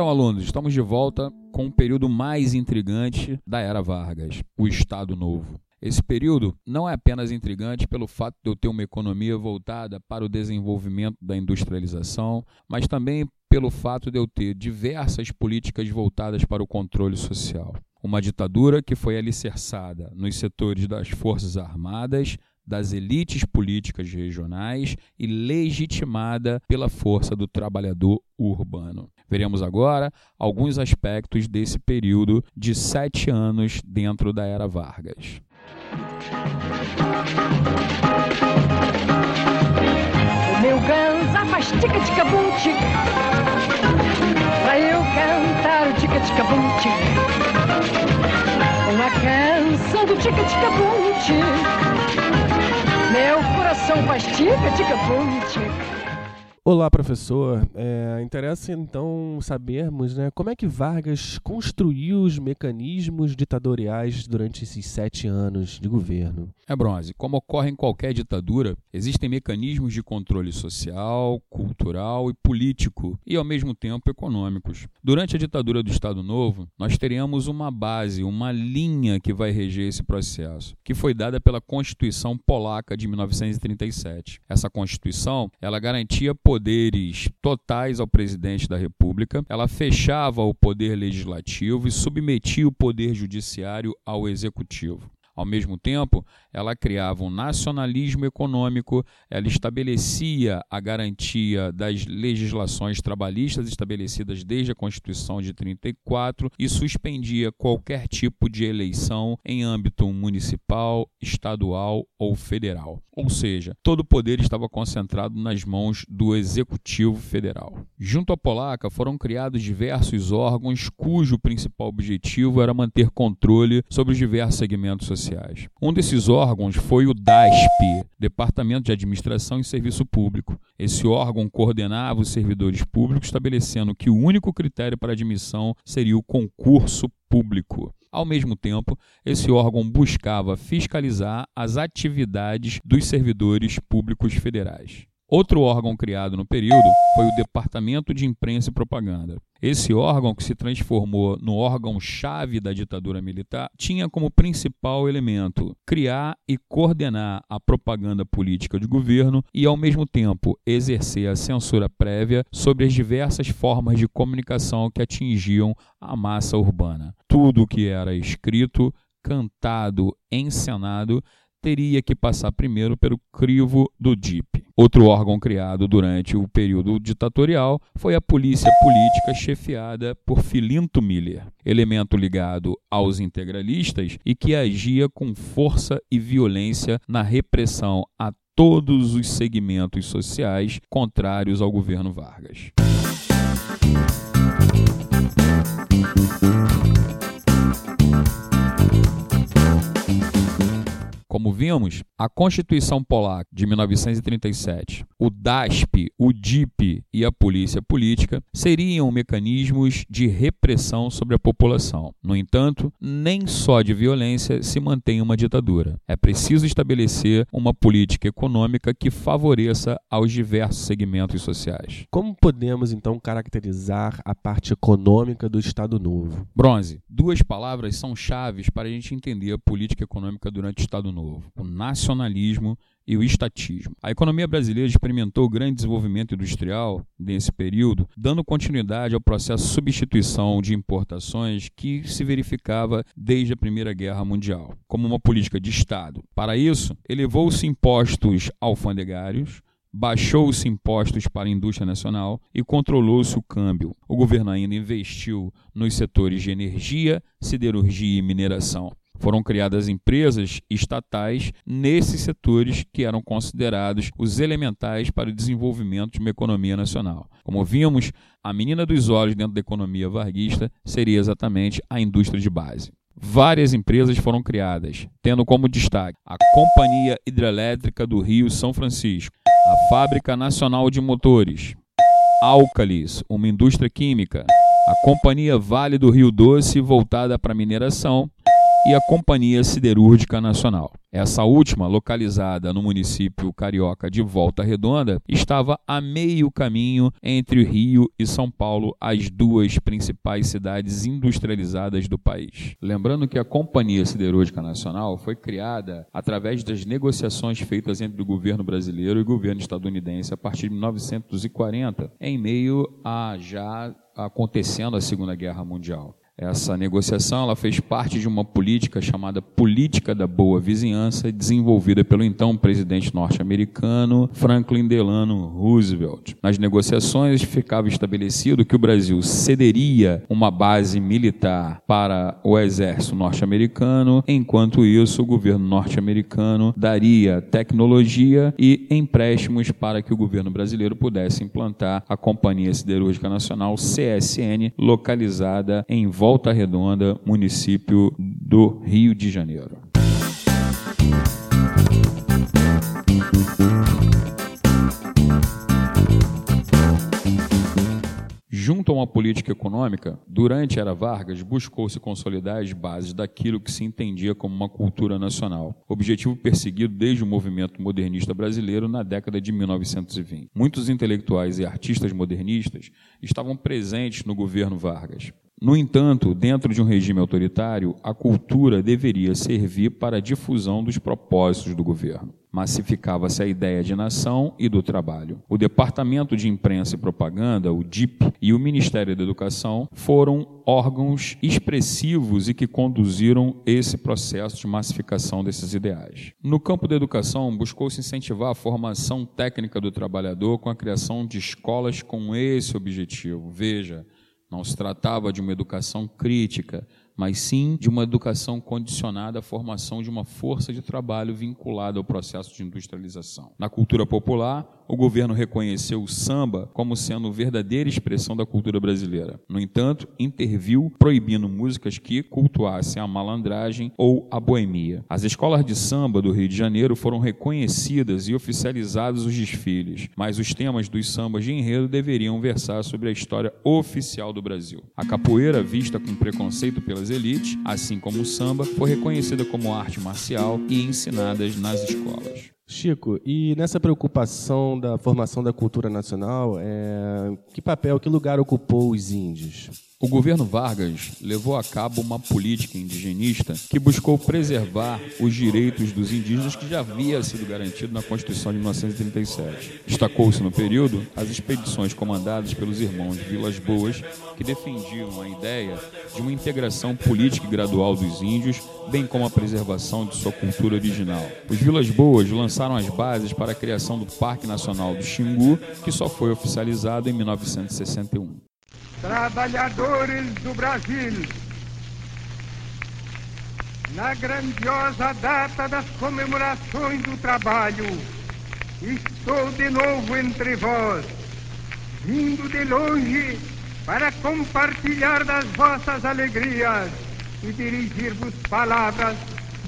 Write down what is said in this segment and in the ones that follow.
Então, alunos, estamos de volta com o período mais intrigante da era Vargas, o Estado Novo. Esse período não é apenas intrigante pelo fato de eu ter uma economia voltada para o desenvolvimento da industrialização, mas também pelo fato de eu ter diversas políticas voltadas para o controle social. Uma ditadura que foi alicerçada nos setores das Forças Armadas, das elites políticas regionais e legitimada pela força do trabalhador urbano. Veremos agora alguns aspectos desse período de sete anos dentro da Era Vargas. O meu ganza faz tica-tica-bum, tica. Pra eu cantar o tica-tica-bum, tica. Uma canção do tica-tica-bum, tica. Meu coração faz tica-tica-bum, tica. Olá, professor. É, interessa então sabermos né, como é que Vargas construiu os mecanismos ditatoriais durante esses sete anos de governo. É bronze. Como ocorre em qualquer ditadura, existem mecanismos de controle social, cultural e político, e ao mesmo tempo econômicos. Durante a ditadura do Estado Novo, nós teremos uma base, uma linha que vai reger esse processo, que foi dada pela Constituição Polaca de 1937. Essa Constituição, ela garantia poderes totais ao presidente da República, ela fechava o poder legislativo e submetia o poder judiciário ao executivo. Ao mesmo tempo, ela criava um nacionalismo econômico, ela estabelecia a garantia das legislações trabalhistas estabelecidas desde a Constituição de 34 e suspendia qualquer tipo de eleição em âmbito municipal, estadual ou federal. Ou seja, todo o poder estava concentrado nas mãos do Executivo Federal. Junto à Polaca foram criados diversos órgãos cujo principal objetivo era manter controle sobre os diversos segmentos sociais sociais. Um desses órgãos foi o DASP, Departamento de Administração e Serviço Público. Esse órgão coordenava os servidores públicos, estabelecendo que o único critério para admissão seria o concurso público. Ao mesmo tempo, esse órgão buscava fiscalizar as atividades dos servidores públicos federais. Outro órgão criado no período foi o Departamento de Imprensa e Propaganda. Esse órgão, que se transformou no órgão-chave da ditadura militar, tinha como principal elemento criar e coordenar a propaganda política de governo e, ao mesmo tempo, exercer a censura prévia sobre as diversas formas de comunicação que atingiam a massa urbana. Tudo o que era escrito, cantado, encenado teria que passar primeiro pelo crivo do DIP. Outro órgão criado durante o período ditatorial foi a Polícia Política, chefiada por Filinto Miller, elemento ligado aos integralistas e que agia com força e violência na repressão a todos os segmentos sociais contrários ao governo Vargas. A Constituição Polaca de 1937, o DASP, o DIP e a Polícia Política seriam mecanismos de repressão sobre a população. No entanto, nem só de violência se mantém uma ditadura. É preciso estabelecer uma política econômica que favoreça aos diversos segmentos sociais. Como podemos então caracterizar a parte econômica do Estado Novo? Bronze, duas palavras são chaves para a gente entender a política econômica durante o Estado novo, o nacionalismo e o estatismo. A economia brasileira experimentou grande desenvolvimento industrial nesse período, dando continuidade ao processo de substituição de importações que se verificava desde a Primeira Guerra Mundial, como uma política de Estado. Para isso, elevou-se impostos alfandegários, baixou-se impostos para a indústria nacional e controlou-se o câmbio. O governo ainda investiu nos setores de energia, siderurgia e mineração. Foram criadas empresas estatais nesses setores que eram considerados os elementais para o desenvolvimento de uma economia nacional. Como vimos, a menina dos olhos dentro da economia varguista seria exatamente a indústria de base. Várias empresas foram criadas, tendo como destaque a Companhia Hidrelétrica do Rio São Francisco, a Fábrica Nacional de Motores, Alcalis, uma indústria química, a Companhia Vale do Rio Doce voltada para mineração e a Companhia Siderúrgica Nacional. Essa última, localizada no município carioca de Volta Redonda, estava a meio caminho entre Rio e São Paulo, as duas principais cidades industrializadas do país. Lembrando que a Companhia Siderúrgica Nacional foi criada através das negociações feitas entre o governo brasileiro e o governo estadunidense a partir de 1940, em meio a já acontecendo a Segunda Guerra Mundial. Essa negociação ela fez parte de uma política chamada Política da Boa Vizinhança, desenvolvida pelo então presidente norte-americano Franklin Delano Roosevelt. Nas negociações ficava estabelecido que o Brasil cederia uma base militar para o exército norte-americano, enquanto isso o governo norte-americano daria tecnologia e empréstimos para que o governo brasileiro pudesse implantar a Companhia Siderúrgica Nacional CSN, localizada em Volta Volta Redonda, município do Rio de Janeiro. Junto a uma política econômica, durante a Era Vargas, buscou-se consolidar as bases daquilo que se entendia como uma cultura nacional, objetivo perseguido desde o movimento modernista brasileiro na década de 1920. Muitos intelectuais e artistas modernistas estavam presentes no governo Vargas. No entanto, dentro de um regime autoritário, a cultura deveria servir para a difusão dos propósitos do governo. Massificava-se a ideia de nação e do trabalho. O Departamento de Imprensa e Propaganda, o DIP, e o Ministério da Educação foram órgãos expressivos e que conduziram esse processo de massificação desses ideais. No campo da educação, buscou-se incentivar a formação técnica do trabalhador com a criação de escolas com esse objetivo. Veja, não se tratava de uma educação crítica, mas sim de uma educação condicionada à formação de uma força de trabalho vinculada ao processo de industrialização. Na cultura popular, o governo reconheceu o samba como sendo verdadeira expressão da cultura brasileira. No entanto, interviu proibindo músicas que cultuassem a malandragem ou a boemia. As escolas de samba do Rio de Janeiro foram reconhecidas e oficializados os desfiles, mas os temas dos sambas de enredo deveriam versar sobre a história oficial do Brasil. A capoeira, vista com preconceito pelas elites, assim como o samba, foi reconhecida como arte marcial e ensinadas nas escolas. Chico, e nessa preocupação da formação da cultura nacional, é... que papel, que lugar ocupou os índios? O governo Vargas levou a cabo uma política indigenista que buscou preservar os direitos dos indígenas que já havia sido garantido na Constituição de 1937. Destacou-se no período as expedições comandadas pelos irmãos Vilas Boas, que defendiam a ideia de uma integração política e gradual dos índios, bem como a preservação de sua cultura original. Os Vilas Boas lançaram as bases para a criação do Parque Nacional do Xingu, que só foi oficializado em 1961 trabalhadores do Brasil, na grandiosa data das comemorações do trabalho, estou de novo entre vós, vindo de longe para compartilhar das vossas alegrias e dirigir-vos palavras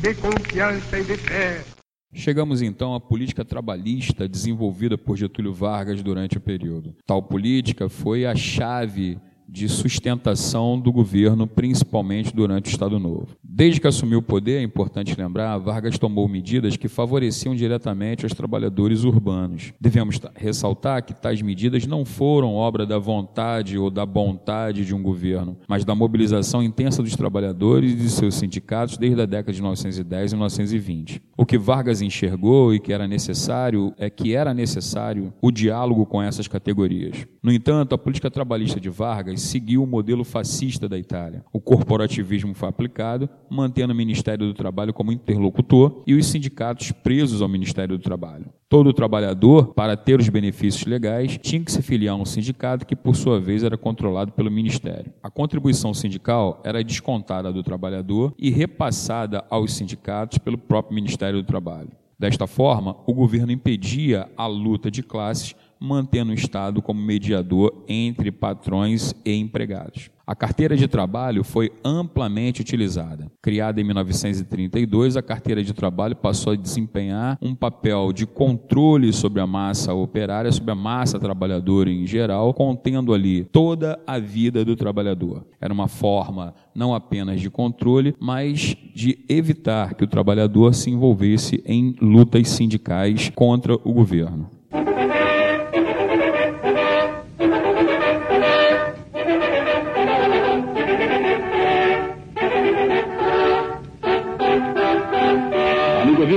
de confiança e de fé. Chegamos então à política trabalhista desenvolvida por Getúlio Vargas durante o período. Tal política foi a chave de sustentação do governo, principalmente durante o Estado Novo. Desde que assumiu o poder, é importante lembrar, Vargas tomou medidas que favoreciam diretamente os trabalhadores urbanos. Devemos ressaltar que tais medidas não foram obra da vontade ou da vontade de um governo, mas da mobilização intensa dos trabalhadores e de seus sindicatos desde a década de 1910 e 1920. O que Vargas enxergou e que era necessário é que era necessário o diálogo com essas categorias. No entanto, a política trabalhista de Vargas seguiu o modelo fascista da Itália. O corporativismo foi aplicado, mantendo o Ministério do Trabalho como interlocutor e os sindicatos presos ao Ministério do Trabalho. Todo trabalhador, para ter os benefícios legais, tinha que se filiar a um sindicato que, por sua vez, era controlado pelo Ministério. A contribuição sindical era descontada do trabalhador e repassada aos sindicatos pelo próprio Ministério do Trabalho. Desta forma, o governo impedia a luta de classes mantendo o Estado como mediador entre patrões e empregados. A carteira de trabalho foi amplamente utilizada. Criada em 1932, a carteira de trabalho passou a desempenhar um papel de controle sobre a massa operária, sobre a massa trabalhadora em geral, contendo ali toda a vida do trabalhador. Era uma forma não apenas de controle, mas de evitar que o trabalhador se envolvesse em lutas sindicais contra o governo.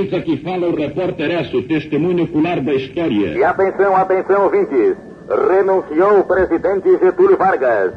Ouvintes, aqui fala o repórter Esso, testemunho ocular da história. E atenção, atenção, ouvintes. Renunciou o presidente Getúlio Vargas.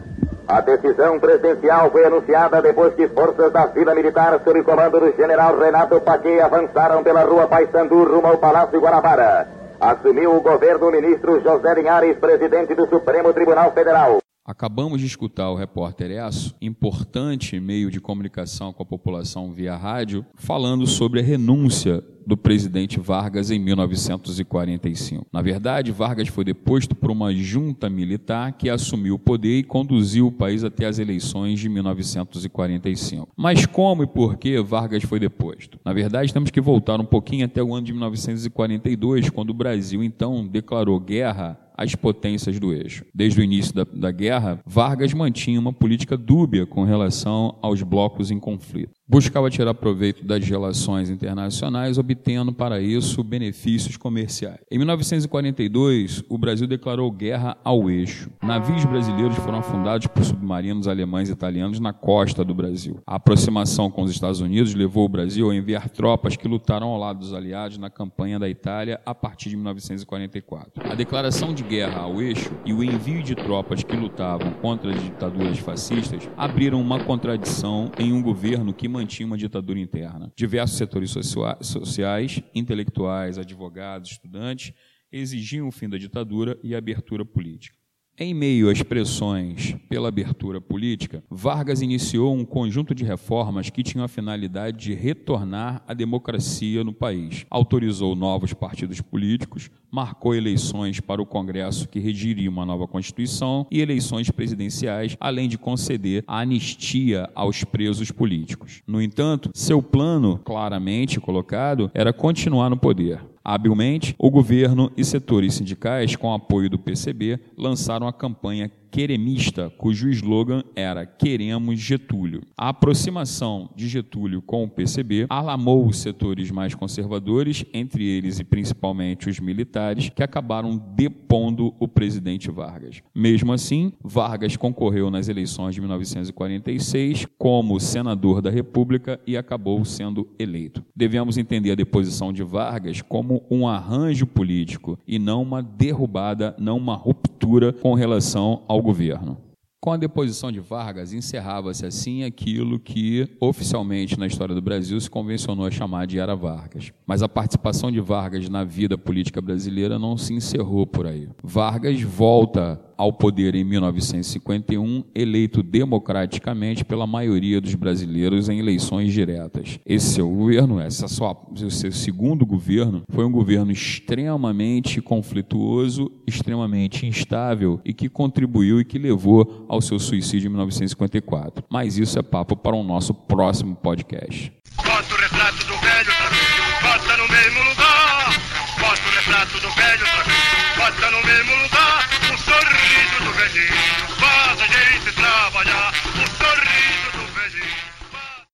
A decisão presidencial foi anunciada depois que forças da Vila Militar, sob comando do general Renato Paquet, avançaram pela rua Paissandu rumo ao Palácio Guanabara. Assumiu o governo o ministro José Linhares, presidente do Supremo Tribunal Federal. Acabamos de escutar o repórter Esso, importante meio de comunicação com a população via rádio, falando sobre a renúncia do presidente Vargas em 1945. Na verdade, Vargas foi deposto por uma junta militar que assumiu o poder e conduziu o país até as eleições de 1945. Mas como e por que Vargas foi deposto? Na verdade, temos que voltar um pouquinho até o ano de 1942, quando o Brasil então declarou guerra às potências do eixo. Desde o início da, da guerra, Vargas mantinha uma política dúbia com relação aos blocos em conflito buscava tirar proveito das relações internacionais, obtendo para isso benefícios comerciais. Em 1942, o Brasil declarou guerra ao eixo. Navios brasileiros foram afundados por submarinos alemães e italianos na costa do Brasil. A aproximação com os Estados Unidos levou o Brasil a enviar tropas que lutaram ao lado dos aliados na campanha da Itália a partir de 1944. A declaração de guerra ao eixo e o envio de tropas que lutavam contra as ditaduras fascistas abriram uma contradição em um governo que mantinha uma ditadura interna. Diversos setores sociais, intelectuais, advogados, estudantes exigiam o fim da ditadura e a abertura política. Em meio às pressões pela abertura política, Vargas iniciou um conjunto de reformas que tinham a finalidade de retornar a democracia no país. Autorizou novos partidos políticos, marcou eleições para o Congresso que regiria uma nova Constituição e eleições presidenciais, além de conceder a anistia aos presos políticos. No entanto, seu plano, claramente colocado, era continuar no poder. Habilmente, o governo e setores sindicais, com apoio do PCB, lançaram a campanha queremista, cujo slogan era Queremos Getúlio. A aproximação de Getúlio com o PCB alarmou os setores mais conservadores, entre eles e principalmente os militares, que acabaram depondo o presidente Vargas. Mesmo assim, Vargas concorreu nas eleições de 1946 como senador da República e acabou sendo eleito. Devemos entender a deposição de Vargas como um arranjo político e não uma derrubada, não uma ruptura com relação ao governo. Com a deposição de Vargas, encerrava-se assim aquilo que, oficialmente na história do Brasil, se convencionou a chamar de Era Vargas. Mas a participação de Vargas na vida política brasileira não se encerrou por aí. Vargas volta ao poder em 1951, eleito democraticamente pela maioria dos brasileiros em eleições diretas. Esse seu governo, essa sua, seu segundo governo, foi um governo extremamente conflituoso, extremamente instável e que contribuiu e que levou ao seu suicídio em 1954. Mas isso é papo para o nosso próximo podcast.